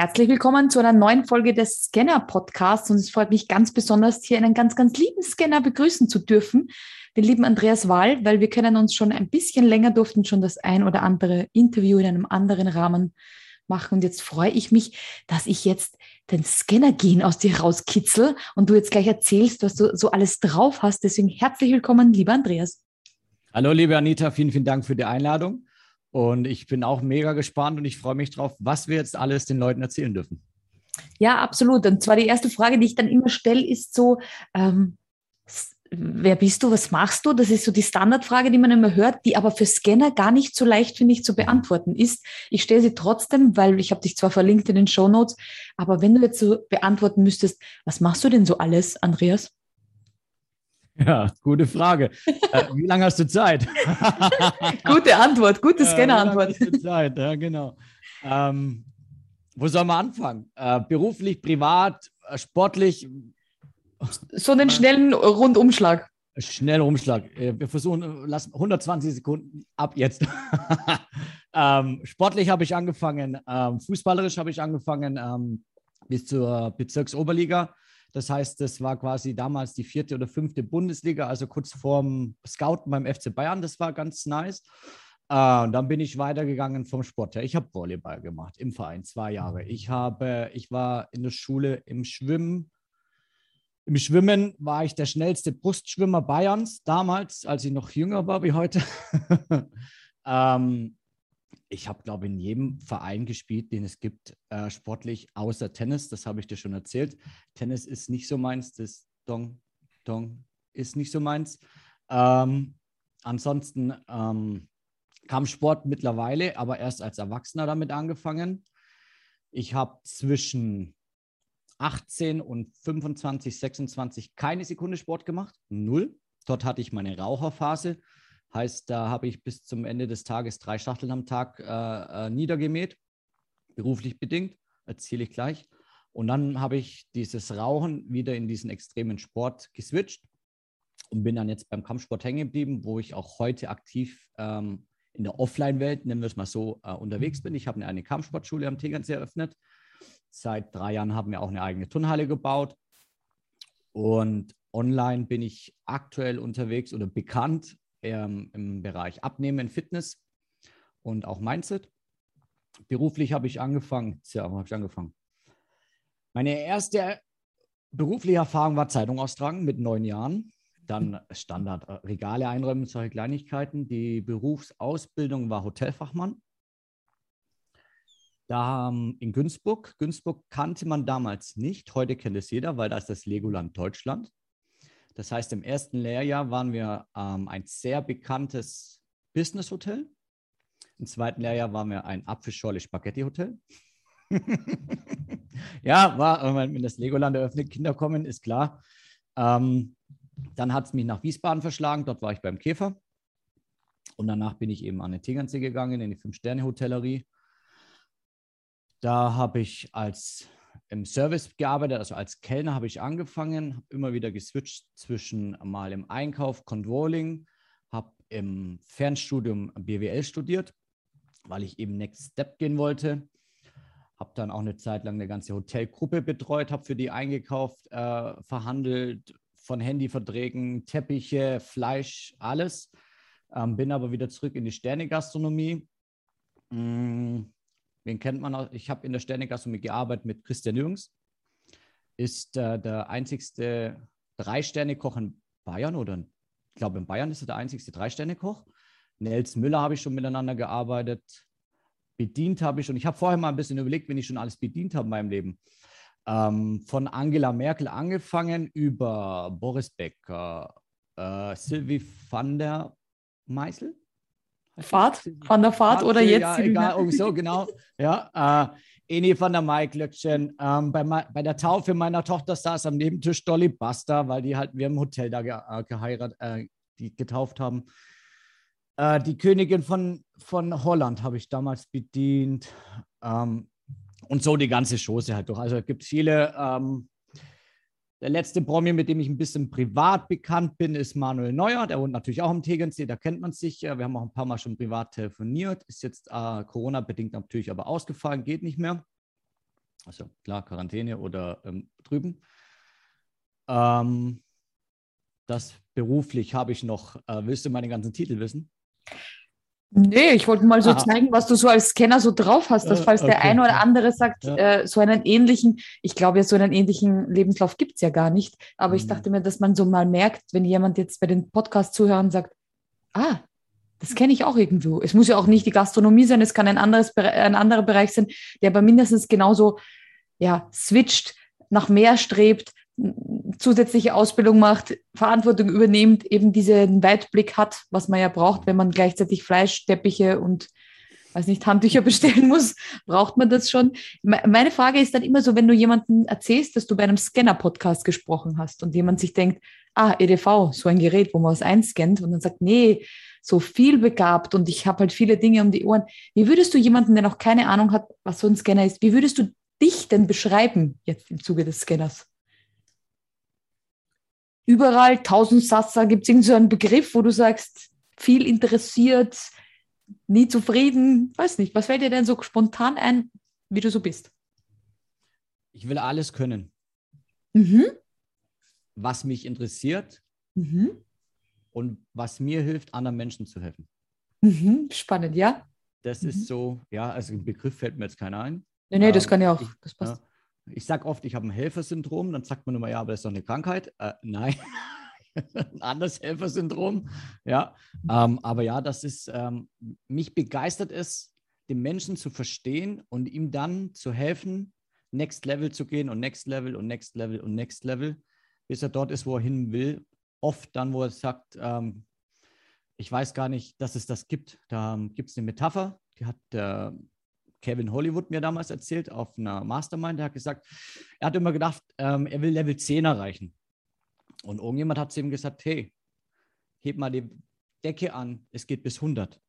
Herzlich willkommen zu einer neuen Folge des Scanner Podcasts und es freut mich ganz besonders, hier einen ganz, ganz lieben Scanner begrüßen zu dürfen, den lieben Andreas Wahl, weil wir kennen uns schon ein bisschen länger, durften schon das ein oder andere Interview in einem anderen Rahmen machen und jetzt freue ich mich, dass ich jetzt den Scanner-Gen aus dir rauskitzel und du jetzt gleich erzählst, was du so alles drauf hast. Deswegen herzlich willkommen, lieber Andreas. Hallo, liebe Anita, vielen, vielen Dank für die Einladung. Und ich bin auch mega gespannt und ich freue mich drauf, was wir jetzt alles den Leuten erzählen dürfen. Ja, absolut. Und zwar die erste Frage, die ich dann immer stelle, ist so, ähm, wer bist du, was machst du? Das ist so die Standardfrage, die man immer hört, die aber für Scanner gar nicht so leicht, finde ich, zu beantworten ist. Ich stelle sie trotzdem, weil ich habe dich zwar verlinkt in den Show Notes, aber wenn du jetzt so beantworten müsstest, was machst du denn so alles, Andreas? Ja, gute Frage. äh, wie lange hast du Zeit? gute Antwort, gute Scanner-Antwort. Äh, Zeit, ja, genau. Ähm, wo soll man anfangen? Äh, beruflich, privat, äh, sportlich? So einen schnellen Rundumschlag. Schnell Umschlag. Äh, wir versuchen, lassen 120 Sekunden ab jetzt. ähm, sportlich habe ich angefangen, ähm, fußballerisch habe ich angefangen ähm, bis zur Bezirksoberliga. Das heißt, das war quasi damals die vierte oder fünfte Bundesliga, also kurz vorm Scouten beim FC Bayern. Das war ganz nice. Uh, und dann bin ich weitergegangen vom Sport her. Ich habe Volleyball gemacht im Verein, zwei Jahre. Ich, habe, ich war in der Schule im Schwimmen. Im Schwimmen war ich der schnellste Brustschwimmer Bayerns damals, als ich noch jünger war wie heute. ähm, ich habe, glaube ich, in jedem Verein gespielt, den es gibt, äh, sportlich, außer Tennis. Das habe ich dir schon erzählt. Tennis ist nicht so meins. Das Dong, Dong ist nicht so meins. Ähm, ansonsten ähm, kam Sport mittlerweile, aber erst als Erwachsener damit angefangen. Ich habe zwischen 18 und 25, 26 keine Sekunde Sport gemacht. Null. Dort hatte ich meine Raucherphase. Heißt, da habe ich bis zum Ende des Tages drei Schachteln am Tag äh, äh, niedergemäht, beruflich bedingt, erzähle ich gleich. Und dann habe ich dieses Rauchen wieder in diesen extremen Sport geswitcht und bin dann jetzt beim Kampfsport hängen geblieben, wo ich auch heute aktiv ähm, in der Offline-Welt, nennen wir es mal so, äh, unterwegs bin. Ich habe eine, eine Kampfsportschule am Tegernsee eröffnet. Seit drei Jahren haben wir auch eine eigene Turnhalle gebaut. Und online bin ich aktuell unterwegs oder bekannt ähm, im Bereich Abnehmen, Fitness und auch Mindset. Beruflich habe ich angefangen, ja, habe ich angefangen. Meine erste berufliche Erfahrung war Zeitung austragen mit neun Jahren. Dann Standard äh, Regale einräumen, solche Kleinigkeiten. Die Berufsausbildung war Hotelfachmann. Da ähm, in Günzburg. Günzburg kannte man damals nicht. Heute kennt es jeder, weil da ist das Legoland Deutschland. Das heißt, im ersten Lehrjahr waren wir ähm, ein sehr bekanntes Business-Hotel. Im zweiten Lehrjahr waren wir ein Apfelschorle-Spaghetti-Hotel. ja, war, wenn das Legoland eröffnet, Kinder kommen, ist klar. Ähm, dann hat es mich nach Wiesbaden verschlagen, dort war ich beim Käfer. Und danach bin ich eben an den Tegernsee gegangen, in die Fünf-Sterne-Hotellerie. Da habe ich als im Service gearbeitet, also als Kellner habe ich angefangen, habe immer wieder geswitcht zwischen mal im Einkauf, Controlling, habe im Fernstudium BWL studiert, weil ich eben Next Step gehen wollte. Habe dann auch eine Zeit lang eine ganze Hotelgruppe betreut, habe für die eingekauft, äh, verhandelt, von Handyverträgen, Teppiche, Fleisch, alles. Ähm, bin aber wieder zurück in die Sternegastronomie. Mm Wen kennt man? Ich habe in der Sternegastronomie gearbeitet mit Christian Jürgens. Ist äh, der einzigste Drei-Sterne-Koch in Bayern oder ich glaube in Bayern ist er der einzigste Drei-Sterne-Koch. Nels Müller habe ich schon miteinander gearbeitet. Bedient habe ich schon. Ich habe vorher mal ein bisschen überlegt, wenn ich schon alles bedient habe in meinem Leben. Ähm, von Angela Merkel angefangen über Boris Becker, äh, Sylvie van der Meisel, Fahrt, von der Fahrt, oder jetzt? Ja, egal, oh, so genau. Ja, äh, Eni van der Maiklöckchen. Ähm, bei, bei der Taufe meiner Tochter saß am Nebentisch Dolly Buster, weil die halt wir im Hotel da ge, äh, geheiratet, äh, die getauft haben. Äh, die Königin von, von Holland habe ich damals bedient. Ähm, und so die ganze Chose halt durch. Also es gibt viele ähm, der letzte Promi, mit dem ich ein bisschen privat bekannt bin, ist Manuel Neuer. Der wohnt natürlich auch am Tegernsee, da kennt man sich. Wir haben auch ein paar Mal schon privat telefoniert. Ist jetzt äh, Corona-bedingt natürlich aber ausgefallen, geht nicht mehr. Also klar, Quarantäne oder ähm, drüben. Ähm, das beruflich habe ich noch. Äh, willst du meine ganzen Titel wissen? Nee, ich wollte mal so Aha. zeigen, was du so als Scanner so drauf hast, dass falls okay. der eine oder andere sagt, ja. äh, so einen ähnlichen, ich glaube ja, so einen ähnlichen Lebenslauf gibt es ja gar nicht, aber mhm. ich dachte mir, dass man so mal merkt, wenn jemand jetzt bei den Podcast zuhören sagt, ah, das kenne ich auch irgendwo. Es muss ja auch nicht die Gastronomie sein, es kann ein, anderes, ein anderer Bereich sein, der aber mindestens genauso ja, switcht, nach mehr strebt, zusätzliche Ausbildung macht, Verantwortung übernimmt, eben diesen Weitblick hat, was man ja braucht, wenn man gleichzeitig Fleisch, Teppiche und weiß nicht, Handtücher bestellen muss, braucht man das schon. Meine Frage ist dann immer so, wenn du jemanden erzählst, dass du bei einem Scanner-Podcast gesprochen hast und jemand sich denkt, ah, EDV, so ein Gerät, wo man was einscannt und dann sagt, nee, so viel begabt und ich habe halt viele Dinge um die Ohren. Wie würdest du jemanden, der noch keine Ahnung hat, was so ein Scanner ist, wie würdest du dich denn beschreiben jetzt im Zuge des Scanners? Überall, tausend Sasser, gibt es irgendeinen so einen Begriff, wo du sagst, viel interessiert, nie zufrieden? Weiß nicht, was fällt dir denn so spontan ein, wie du so bist? Ich will alles können. Mhm. Was mich interessiert mhm. und was mir hilft, anderen Menschen zu helfen. Mhm. Spannend, ja. Das ist mhm. so, ja, also ein Begriff fällt mir jetzt keiner ein. Nee, nee, das kann ja auch, das passt. Ja, ich sage oft, ich habe ein Helfersyndrom, dann sagt man immer, ja, aber das ist doch eine Krankheit. Äh, nein, ein anderes Helfersyndrom. Ja, ähm, aber ja, das ist, ähm, mich begeistert es, den Menschen zu verstehen und ihm dann zu helfen, Next Level zu gehen und Next Level und Next Level und Next Level, bis er dort ist, wo er hin will. Oft dann, wo er sagt, ähm, ich weiß gar nicht, dass es das gibt. Da ähm, gibt es eine Metapher, die hat der Kevin Hollywood mir damals erzählt auf einer Mastermind. Der hat gesagt, er hat immer gedacht, ähm, er will Level 10 erreichen. Und irgendjemand hat zu ihm gesagt, hey, heb mal die Decke an, es geht bis 100.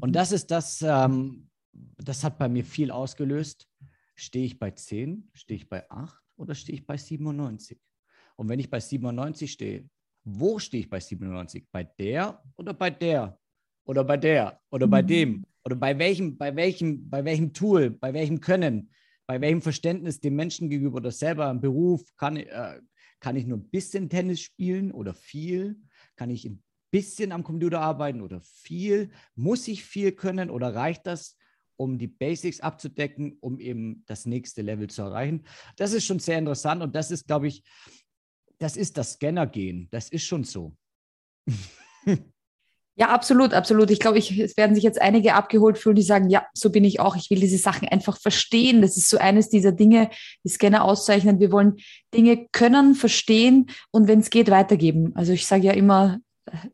Und mhm. das ist das, ähm, das hat bei mir viel ausgelöst. Stehe ich bei 10, stehe ich bei 8 oder stehe ich bei 97? Und wenn ich bei 97 stehe, wo stehe ich bei 97? Bei der oder bei der? Oder bei der? Oder bei mhm. dem? Oder bei welchem, bei welchem, bei welchem Tool, bei welchem Können, bei welchem Verständnis dem Menschen gegenüber oder selber im Beruf, kann, äh, kann ich nur ein bisschen Tennis spielen oder viel? Kann ich ein bisschen am Computer arbeiten oder viel? Muss ich viel können oder reicht das, um die Basics abzudecken, um eben das nächste Level zu erreichen? Das ist schon sehr interessant und das ist, glaube ich, das ist das Scanner-Gehen. Das ist schon so. Ja, absolut, absolut. Ich glaube, ich, es werden sich jetzt einige abgeholt fühlen, die sagen, ja, so bin ich auch. Ich will diese Sachen einfach verstehen. Das ist so eines dieser Dinge, die Scanner auszeichnen. Wir wollen Dinge können, verstehen und wenn es geht, weitergeben. Also ich sage ja immer,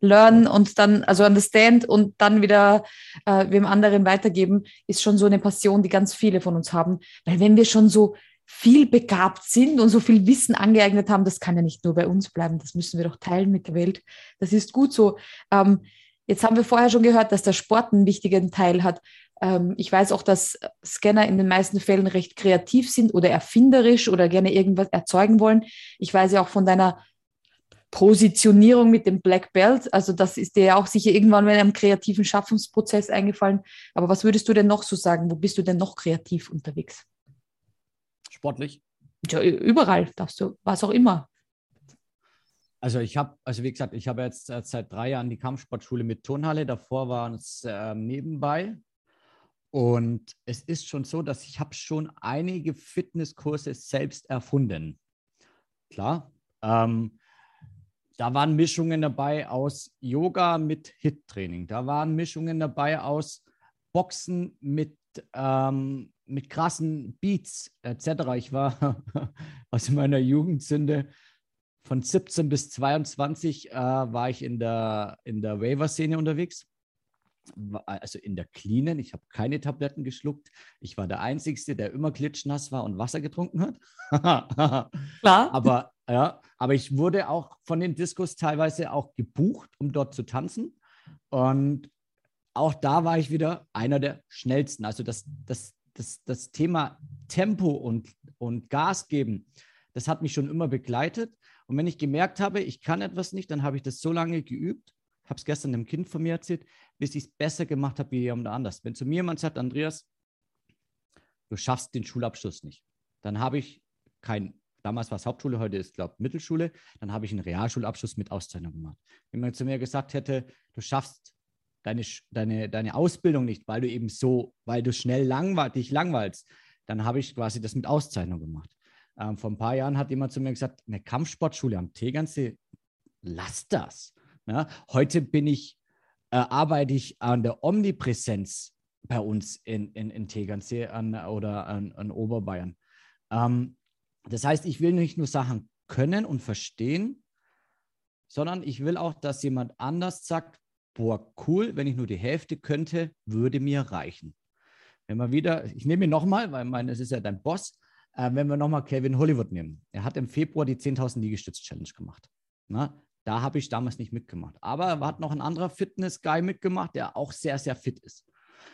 learn und dann, also understand und dann wieder äh, wem anderen weitergeben, ist schon so eine Passion, die ganz viele von uns haben. Weil wenn wir schon so viel begabt sind und so viel Wissen angeeignet haben, das kann ja nicht nur bei uns bleiben, das müssen wir doch teilen mit der Welt. Das ist gut so. Ähm, Jetzt haben wir vorher schon gehört, dass der Sport einen wichtigen Teil hat. Ähm, ich weiß auch, dass Scanner in den meisten Fällen recht kreativ sind oder erfinderisch oder gerne irgendwas erzeugen wollen. Ich weiß ja auch von deiner Positionierung mit dem Black Belt. Also das ist dir ja auch sicher irgendwann in einem kreativen Schaffungsprozess eingefallen. Aber was würdest du denn noch so sagen? Wo bist du denn noch kreativ unterwegs? Sportlich? Ja, überall darfst du, was auch immer. Also ich habe, also wie gesagt, ich habe jetzt äh, seit drei Jahren die Kampfsportschule mit Turnhalle. Davor war es äh, nebenbei. Und es ist schon so, dass ich habe schon einige Fitnesskurse selbst erfunden. Klar. Ähm, da waren Mischungen dabei aus Yoga mit Hit-Training. Da waren Mischungen dabei aus Boxen mit, ähm, mit krassen Beats etc. Ich war aus meiner Jugendsünde von 17 bis 22 äh, war ich in der, in der Waiver-Szene unterwegs. Also in der Cleanen. Ich habe keine Tabletten geschluckt. Ich war der Einzige, der immer klitschnass war und Wasser getrunken hat. Klar. Aber, ja, aber ich wurde auch von den Diskos teilweise auch gebucht, um dort zu tanzen. Und auch da war ich wieder einer der schnellsten. Also das, das, das, das Thema Tempo und, und Gas geben, das hat mich schon immer begleitet. Und wenn ich gemerkt habe, ich kann etwas nicht, dann habe ich das so lange geübt, habe es gestern einem Kind von mir erzählt, bis ich es besser gemacht habe wie jemand anders. Wenn zu mir jemand sagt, Andreas, du schaffst den Schulabschluss nicht, dann habe ich kein, damals war es Hauptschule, heute ist, glaube ich, Mittelschule, dann habe ich einen Realschulabschluss mit Auszeichnung gemacht. Wenn man zu mir gesagt hätte, du schaffst deine, deine, deine Ausbildung nicht, weil du eben so, weil du schnell langweil, dich langweilst, dann habe ich quasi das mit Auszeichnung gemacht. Ähm, vor ein paar Jahren hat jemand zu mir gesagt, eine Kampfsportschule am Tegernsee, lass das. Ja, heute bin ich, äh, arbeite ich an der Omnipräsenz bei uns in, in, in Tegernsee an, oder an, an Oberbayern. Ähm, das heißt, ich will nicht nur Sachen können und verstehen, sondern ich will auch, dass jemand anders sagt, boah, cool, wenn ich nur die Hälfte könnte, würde mir reichen. Wenn wir wieder, ich nehme ihn nochmal, weil mein, es ist ja dein Boss, äh, wenn wir nochmal Kevin Hollywood nehmen. Er hat im Februar die 10.000 Liegestütz-Challenge gemacht. Na, da habe ich damals nicht mitgemacht. Aber er hat noch ein anderer Fitness-Guy mitgemacht, der auch sehr, sehr fit ist.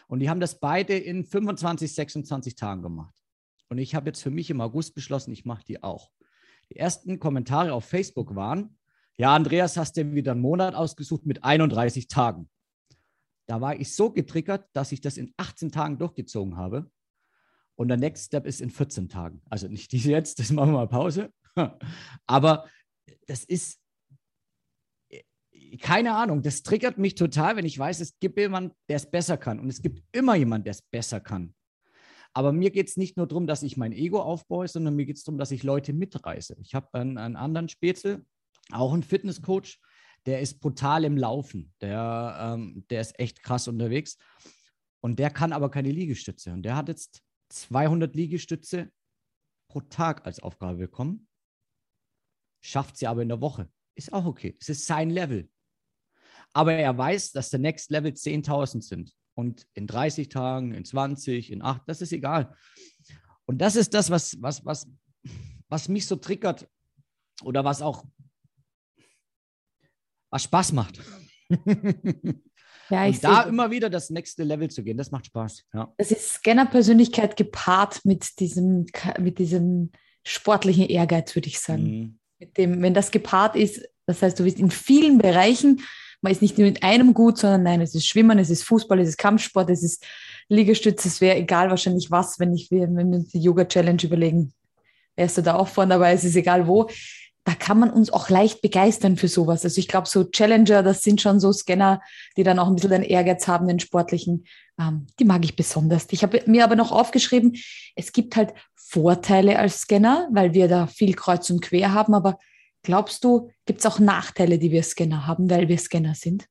Und die haben das beide in 25, 26 Tagen gemacht. Und ich habe jetzt für mich im August beschlossen, ich mache die auch. Die ersten Kommentare auf Facebook waren, ja, Andreas, hast du wieder einen Monat ausgesucht mit 31 Tagen. Da war ich so getriggert, dass ich das in 18 Tagen durchgezogen habe. Und der Next Step ist in 14 Tagen. Also nicht diese jetzt, das machen wir mal Pause. Aber das ist, keine Ahnung, das triggert mich total, wenn ich weiß, es gibt jemanden, der es besser kann. Und es gibt immer jemanden, der es besser kann. Aber mir geht es nicht nur darum, dass ich mein Ego aufbaue, sondern mir geht es darum, dass ich Leute mitreiße. Ich habe einen, einen anderen Spätzle, auch einen Fitnesscoach, der ist brutal im Laufen. Der, ähm, der ist echt krass unterwegs. Und der kann aber keine Liegestütze. Und der hat jetzt 200 Liegestütze pro Tag als Aufgabe bekommen. Schafft sie aber in der Woche. Ist auch okay. Es ist sein Level. Aber er weiß, dass der Next Level 10.000 sind. Und in 30 Tagen, in 20, in 8, das ist egal. Und das ist das, was, was, was, was mich so triggert oder was auch was Spaß macht. Ja, ich und da immer wieder das nächste Level zu gehen, das macht Spaß. Ja. Das ist Scanner-Persönlichkeit gepaart mit diesem, mit diesem sportlichen Ehrgeiz, würde ich sagen. Mhm. Mit dem, wenn das gepaart ist, das heißt, du bist in vielen Bereichen, man ist nicht nur mit einem gut, sondern nein, es ist Schwimmen, es ist Fußball, es ist Kampfsport, es ist Liegestütze, es wäre egal wahrscheinlich was, wenn ich wenn wir uns die Yoga-Challenge überlegen, wärst du da auch vorne dabei, es ist egal wo da kann man uns auch leicht begeistern für sowas. Also ich glaube, so Challenger, das sind schon so Scanner, die dann auch ein bisschen den Ehrgeiz haben, den sportlichen. Ähm, die mag ich besonders. Ich habe mir aber noch aufgeschrieben, es gibt halt Vorteile als Scanner, weil wir da viel kreuz und quer haben. Aber glaubst du, gibt es auch Nachteile, die wir Scanner haben, weil wir Scanner sind?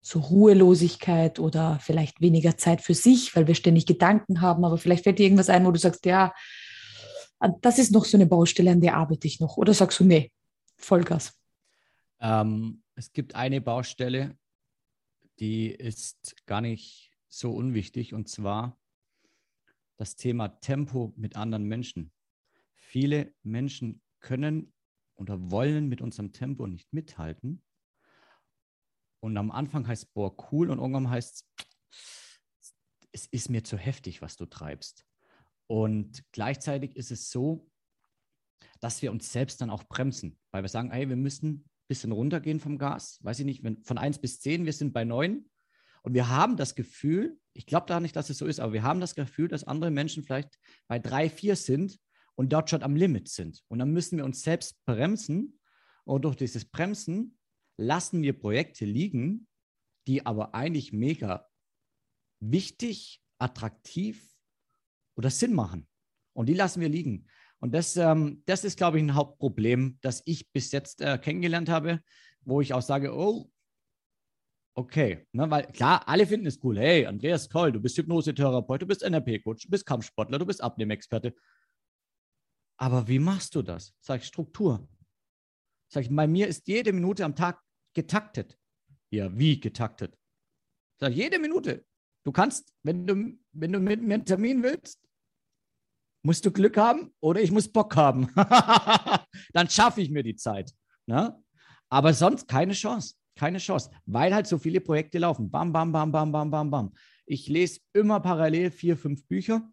So Ruhelosigkeit oder vielleicht weniger Zeit für sich, weil wir ständig Gedanken haben. Aber vielleicht fällt dir irgendwas ein, wo du sagst, ja, das ist noch so eine Baustelle, an der arbeite ich noch. Oder sagst du, nee, Vollgas? Ähm, es gibt eine Baustelle, die ist gar nicht so unwichtig, und zwar das Thema Tempo mit anderen Menschen. Viele Menschen können oder wollen mit unserem Tempo nicht mithalten. Und am Anfang heißt es, boah, cool, und irgendwann heißt es, es ist mir zu heftig, was du treibst. Und gleichzeitig ist es so, dass wir uns selbst dann auch bremsen, weil wir sagen, hey, wir müssen ein bisschen runtergehen vom Gas. Weiß ich nicht, wenn, von 1 bis 10, wir sind bei 9. Und wir haben das Gefühl, ich glaube da nicht, dass es so ist, aber wir haben das Gefühl, dass andere Menschen vielleicht bei 3, 4 sind und dort schon am Limit sind. Und dann müssen wir uns selbst bremsen. Und durch dieses Bremsen lassen wir Projekte liegen, die aber eigentlich mega wichtig, attraktiv oder Sinn machen. Und die lassen wir liegen. Und das, ähm, das ist, glaube ich, ein Hauptproblem, das ich bis jetzt äh, kennengelernt habe, wo ich auch sage, oh, okay. Ne, weil klar, alle finden es cool. Hey, Andreas Koll, du bist Hypnosetherapeut, du bist NRP-Coach, du bist Kampfsportler, du bist Abnehmexperte. Aber wie machst du das? Sag ich, Struktur. Sag ich, bei mir ist jede Minute am Tag getaktet. Ja, wie getaktet? Sag ich, jede Minute. Du kannst, wenn du, wenn du mit mir einen Termin willst, musst du Glück haben oder ich muss Bock haben. Dann schaffe ich mir die Zeit. Ne? Aber sonst keine Chance. Keine Chance, weil halt so viele Projekte laufen. Bam, bam, bam, bam, bam, bam, bam. Ich lese immer parallel vier, fünf Bücher.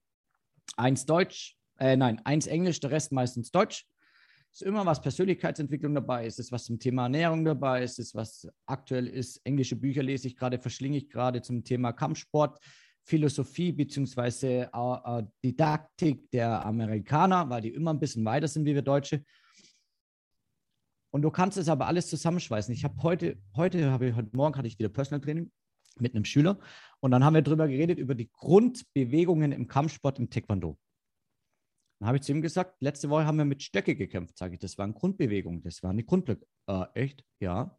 Eins Deutsch, äh, nein, eins Englisch, der Rest meistens Deutsch. Es ist immer was Persönlichkeitsentwicklung dabei, es ist was zum Thema Ernährung dabei, es ist was aktuell ist. Englische Bücher lese ich gerade, verschlinge ich gerade zum Thema Kampfsport. Philosophie bzw. Äh, äh, Didaktik der Amerikaner, weil die immer ein bisschen weiter sind wie wir Deutsche. Und du kannst es aber alles zusammenschweißen. Ich habe heute, heute habe ich, heute Morgen hatte ich wieder Personal Training mit einem Schüler und dann haben wir darüber geredet, über die Grundbewegungen im Kampfsport im Taekwondo. Dann habe ich zu ihm gesagt, letzte Woche haben wir mit Stöcke gekämpft, sage ich, das waren Grundbewegungen, das waren die Grundblöcke. Äh, echt? Ja.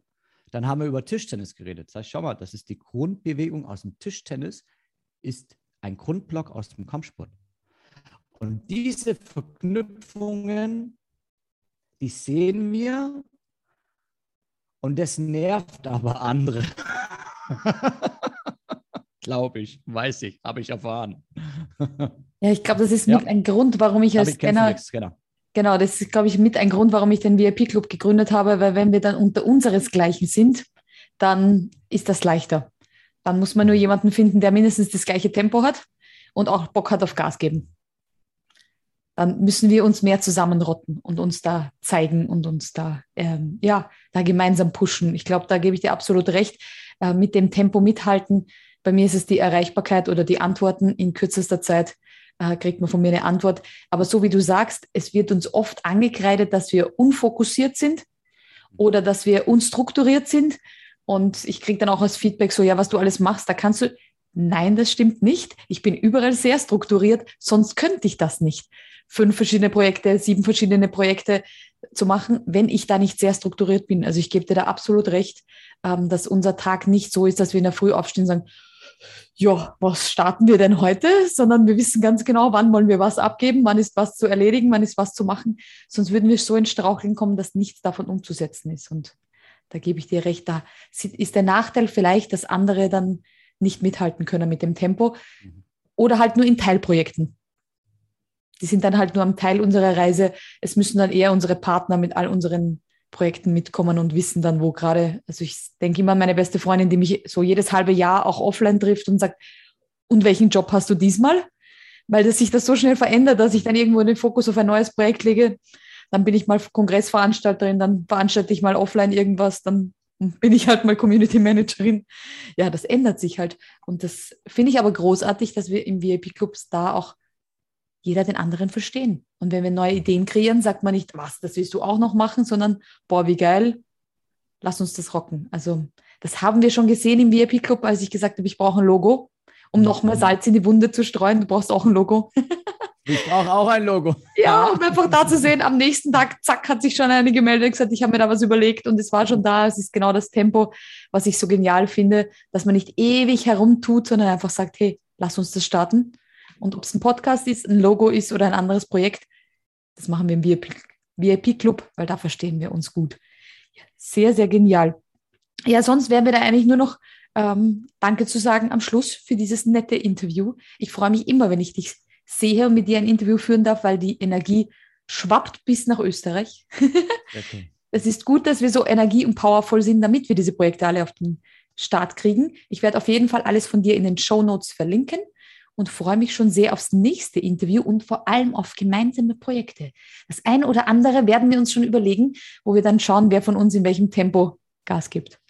Dann haben wir über Tischtennis geredet. Sag ich, schau mal, das ist die Grundbewegung aus dem Tischtennis, ist ein Grundblock aus dem Kampfsport. Und diese Verknüpfungen, die sehen wir und das nervt aber andere. Glaube ich, weiß ich, habe ich erfahren. ja, ich glaube, das ist ja. mit ein Grund, warum ich als Scanner. Genau. genau, das ist, glaube ich, mit ein Grund, warum ich den VIP-Club gegründet habe, weil wenn wir dann unter unseresgleichen sind, dann ist das leichter. Dann muss man nur jemanden finden, der mindestens das gleiche Tempo hat und auch Bock hat auf Gas geben. Dann müssen wir uns mehr zusammenrotten und uns da zeigen und uns da, ähm, ja, da gemeinsam pushen. Ich glaube, da gebe ich dir absolut recht. Äh, mit dem Tempo mithalten. Bei mir ist es die Erreichbarkeit oder die Antworten in kürzester Zeit äh, kriegt man von mir eine Antwort. Aber so wie du sagst, es wird uns oft angekreidet, dass wir unfokussiert sind oder dass wir unstrukturiert sind und ich kriege dann auch als Feedback so, ja, was du alles machst, da kannst du. Nein, das stimmt nicht. Ich bin überall sehr strukturiert, sonst könnte ich das nicht. Fünf verschiedene Projekte, sieben verschiedene Projekte zu machen, wenn ich da nicht sehr strukturiert bin. Also ich gebe dir da absolut recht, ähm, dass unser Tag nicht so ist, dass wir in der Früh aufstehen und sagen, ja, was starten wir denn heute? Sondern wir wissen ganz genau, wann wollen wir was abgeben, wann ist was zu erledigen, wann ist was zu machen. Sonst würden wir so in Straucheln kommen, dass nichts davon umzusetzen ist. Und da gebe ich dir recht, da ist der Nachteil vielleicht, dass andere dann nicht mithalten können mit dem Tempo mhm. oder halt nur in Teilprojekten. Die sind dann halt nur am Teil unserer Reise. Es müssen dann eher unsere Partner mit all unseren Projekten mitkommen und wissen dann, wo gerade, also ich denke immer an meine beste Freundin, die mich so jedes halbe Jahr auch offline trifft und sagt, und welchen Job hast du diesmal? Weil das sich das so schnell verändert, dass ich dann irgendwo den Fokus auf ein neues Projekt lege dann bin ich mal Kongressveranstalterin, dann veranstalte ich mal offline irgendwas, dann bin ich halt mal Community Managerin. Ja, das ändert sich halt. Und das finde ich aber großartig, dass wir im VIP-Clubs da auch jeder den anderen verstehen. Und wenn wir neue Ideen kreieren, sagt man nicht, was, das willst du auch noch machen, sondern, boah, wie geil, lass uns das rocken. Also, das haben wir schon gesehen im VIP-Club, als ich gesagt habe, ich brauche ein Logo, um noch mehr Salz in die Wunde zu streuen. Du brauchst auch ein Logo. Ich brauche auch ein Logo. Ja, um einfach da zu sehen, am nächsten Tag, zack, hat sich schon eine gemeldet und gesagt, ich habe mir da was überlegt und es war schon da. Es ist genau das Tempo, was ich so genial finde, dass man nicht ewig herumtut, sondern einfach sagt, hey, lass uns das starten. Und ob es ein Podcast ist, ein Logo ist oder ein anderes Projekt, das machen wir im VIP-Club, weil da verstehen wir uns gut. Sehr, sehr genial. Ja, sonst wären wir da eigentlich nur noch ähm, Danke zu sagen am Schluss für dieses nette Interview. Ich freue mich immer, wenn ich dich sehe und mit dir ein Interview führen darf, weil die Energie schwappt bis nach Österreich. Okay. Es ist gut, dass wir so energie- und powervoll sind, damit wir diese Projekte alle auf den Start kriegen. Ich werde auf jeden Fall alles von dir in den Show Notes verlinken und freue mich schon sehr aufs nächste Interview und vor allem auf gemeinsame Projekte. Das eine oder andere werden wir uns schon überlegen, wo wir dann schauen, wer von uns in welchem Tempo Gas gibt.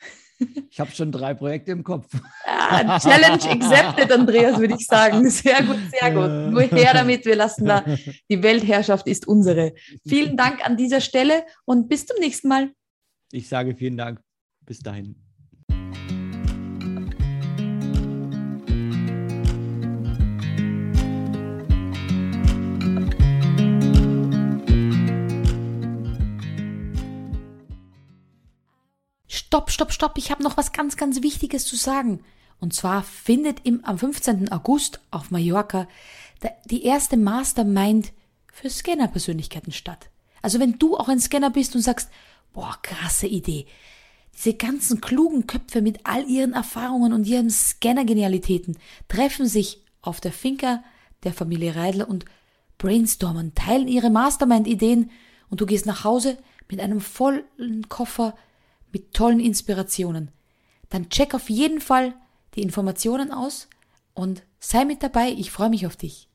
Ich habe schon drei Projekte im Kopf. Ja, Challenge accepted, Andreas, würde ich sagen. Sehr gut, sehr gut. Nur her damit, wir lassen da, die Weltherrschaft ist unsere. Vielen Dank an dieser Stelle und bis zum nächsten Mal. Ich sage vielen Dank. Bis dahin. Stopp, stopp, stopp, ich habe noch was ganz, ganz Wichtiges zu sagen. Und zwar findet im, am 15. August auf Mallorca die erste Mastermind für Scanner-Persönlichkeiten statt. Also wenn du auch ein Scanner bist und sagst, boah, krasse Idee. Diese ganzen klugen Köpfe mit all ihren Erfahrungen und ihren Scanner-Genialitäten treffen sich auf der Finca der Familie Reidler und brainstormen, teilen ihre Mastermind-Ideen und du gehst nach Hause mit einem vollen Koffer mit tollen Inspirationen. Dann check auf jeden Fall die Informationen aus und sei mit dabei. Ich freue mich auf dich.